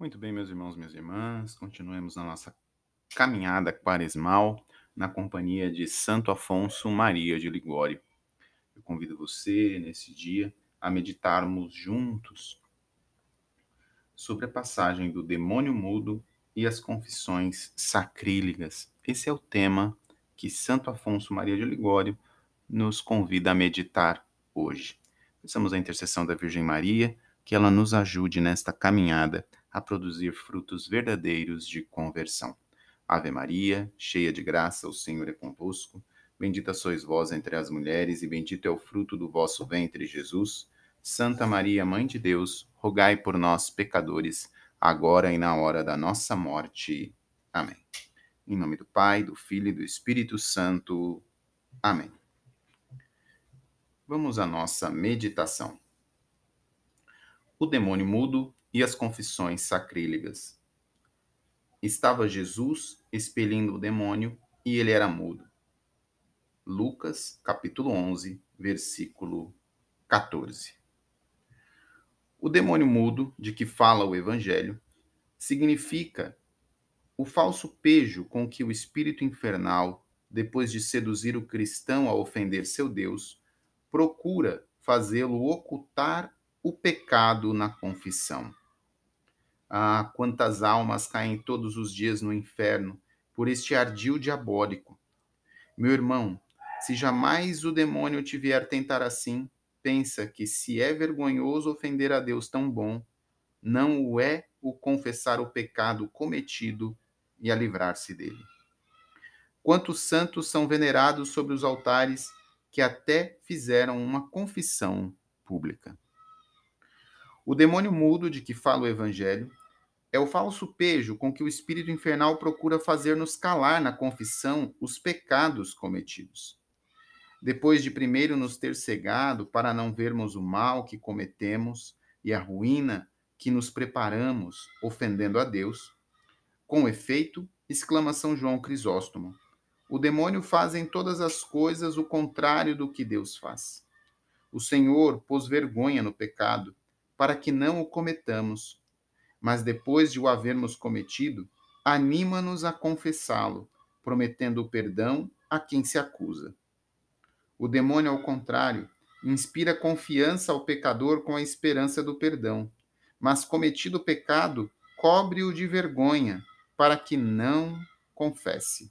Muito bem, meus irmãos, minhas irmãs, continuemos na nossa caminhada quaresmal na companhia de Santo Afonso Maria de Ligório. Eu convido você, nesse dia, a meditarmos juntos sobre a passagem do demônio mudo e as confissões sacrílegas. Esse é o tema que Santo Afonso Maria de Ligório nos convida a meditar hoje. Peçamos a intercessão da Virgem Maria, que ela nos ajude nesta caminhada a produzir frutos verdadeiros de conversão. Ave Maria, cheia de graça, o Senhor é convosco. Bendita sois vós entre as mulheres, e bendito é o fruto do vosso ventre, Jesus. Santa Maria, Mãe de Deus, rogai por nós, pecadores, agora e na hora da nossa morte. Amém. Em nome do Pai, do Filho e do Espírito Santo. Amém. Vamos à nossa meditação. O demônio mudo e as confissões sacrílegas. Estava Jesus expelindo o demônio e ele era mudo. Lucas, capítulo 11, versículo 14. O demônio mudo, de que fala o evangelho, significa o falso pejo com que o espírito infernal, depois de seduzir o cristão a ofender seu Deus, procura fazê-lo ocultar o pecado na confissão. Ah, quantas almas caem todos os dias no inferno por este ardil diabólico. Meu irmão, se jamais o demônio te vier tentar assim, pensa que se é vergonhoso ofender a Deus tão bom, não o é o confessar o pecado cometido e a livrar-se dele. Quantos santos são venerados sobre os altares que até fizeram uma confissão pública? O demônio mudo de que fala o Evangelho é o falso pejo com que o espírito infernal procura fazer-nos calar na confissão os pecados cometidos. Depois de primeiro nos ter cegado para não vermos o mal que cometemos e a ruína que nos preparamos ofendendo a Deus, com efeito, exclama São João Crisóstomo, o demônio faz em todas as coisas o contrário do que Deus faz. O Senhor pôs vergonha no pecado, para que não o cometamos mas depois de o havermos cometido, anima-nos a confessá-lo, prometendo o perdão a quem se acusa. O demônio, ao contrário, inspira confiança ao pecador com a esperança do perdão, mas cometido o pecado, cobre-o de vergonha, para que não confesse.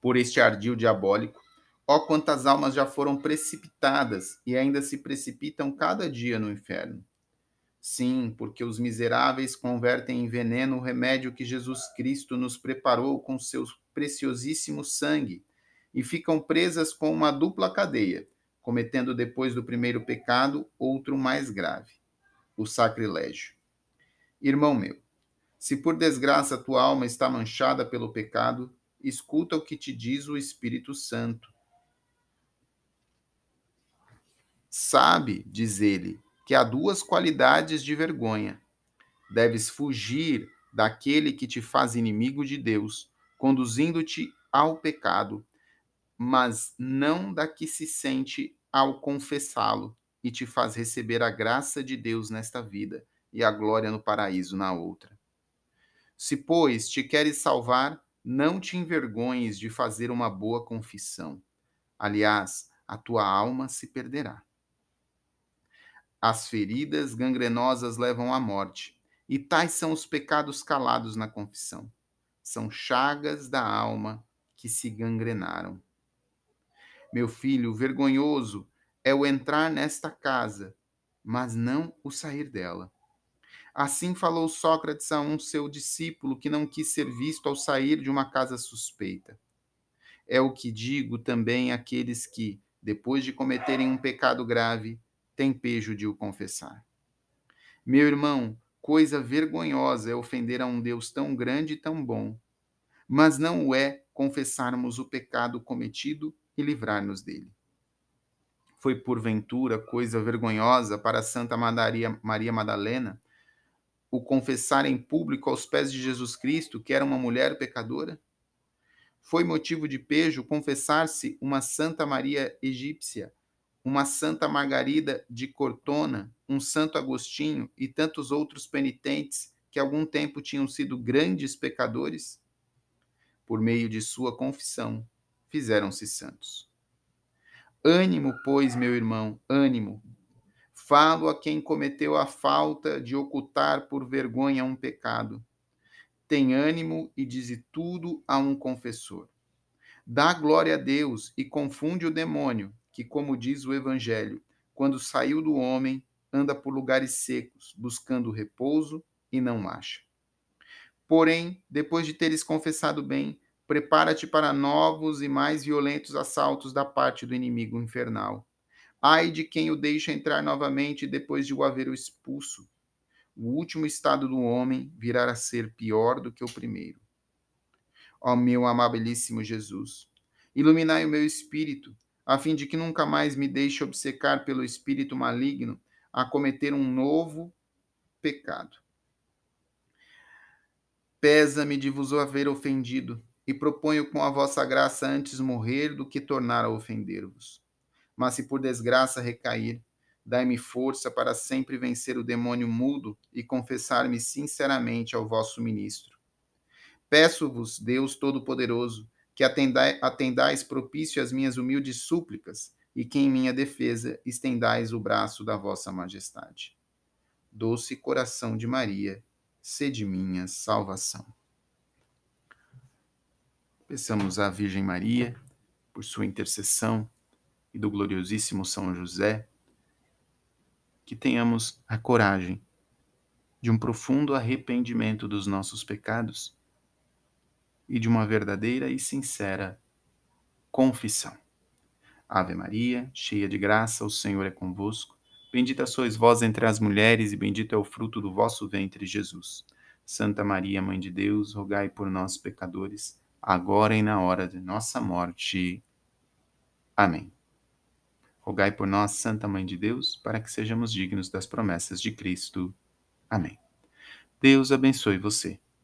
Por este ardil diabólico, ó quantas almas já foram precipitadas e ainda se precipitam cada dia no inferno. Sim, porque os miseráveis convertem em veneno o remédio que Jesus Cristo nos preparou com seu preciosíssimo sangue e ficam presas com uma dupla cadeia, cometendo depois do primeiro pecado outro mais grave, o sacrilégio. Irmão meu, se por desgraça tua alma está manchada pelo pecado, escuta o que te diz o Espírito Santo. Sabe, diz ele, que há duas qualidades de vergonha. Deves fugir daquele que te faz inimigo de Deus, conduzindo-te ao pecado, mas não da que se sente ao confessá-lo e te faz receber a graça de Deus nesta vida e a glória no paraíso na outra. Se, pois, te queres salvar, não te envergonhes de fazer uma boa confissão. Aliás, a tua alma se perderá. As feridas gangrenosas levam à morte, e tais são os pecados calados na confissão. São chagas da alma que se gangrenaram. Meu filho, vergonhoso é o entrar nesta casa, mas não o sair dela. Assim falou Sócrates a um seu discípulo que não quis ser visto ao sair de uma casa suspeita. É o que digo também àqueles que, depois de cometerem um pecado grave, tem pejo de o confessar. Meu irmão, coisa vergonhosa é ofender a um Deus tão grande e tão bom, mas não o é confessarmos o pecado cometido e livrar-nos dele. Foi porventura coisa vergonhosa para Santa Maria, Madalena o confessar em público aos pés de Jesus Cristo que era uma mulher pecadora? Foi motivo de pejo confessar-se uma Santa Maria egípcia uma Santa Margarida de Cortona, um Santo Agostinho e tantos outros penitentes que algum tempo tinham sido grandes pecadores? Por meio de sua confissão, fizeram-se santos. Ânimo, pois, meu irmão, ânimo. Falo a quem cometeu a falta de ocultar por vergonha um pecado. Tem ânimo e dize tudo a um confessor. Dá glória a Deus e confunde o demônio, que, como diz o Evangelho, quando saiu do homem, anda por lugares secos, buscando repouso e não acha. Porém, depois de teres confessado bem, prepara-te para novos e mais violentos assaltos da parte do inimigo infernal. Ai de quem o deixa entrar novamente depois de o haver expulso. O último estado do homem virá a ser pior do que o primeiro. Ó meu amabilíssimo Jesus, iluminai o meu espírito, a fim de que nunca mais me deixe obcecar pelo espírito maligno a cometer um novo pecado. Pesa-me de vos haver ofendido, e proponho com a vossa graça antes morrer do que tornar a ofender-vos. Mas se por desgraça recair, dai-me força para sempre vencer o demônio mudo e confessar-me sinceramente ao vosso ministro. Peço-vos, Deus Todo-Poderoso, que atendai, atendais propício às minhas humildes súplicas e que em minha defesa estendais o braço da vossa majestade. Doce coração de Maria, sede minha salvação. Peçamos à Virgem Maria, por sua intercessão, e do gloriosíssimo São José, que tenhamos a coragem de um profundo arrependimento dos nossos pecados e de uma verdadeira e sincera confissão. Ave Maria, cheia de graça, o Senhor é convosco. Bendita sois vós entre as mulheres, e bendito é o fruto do vosso ventre, Jesus. Santa Maria, Mãe de Deus, rogai por nós, pecadores agora e na hora de nossa morte. Amém. Rogai por nós, Santa Mãe de Deus, para que sejamos dignos das promessas de Cristo. Amém. Deus abençoe você.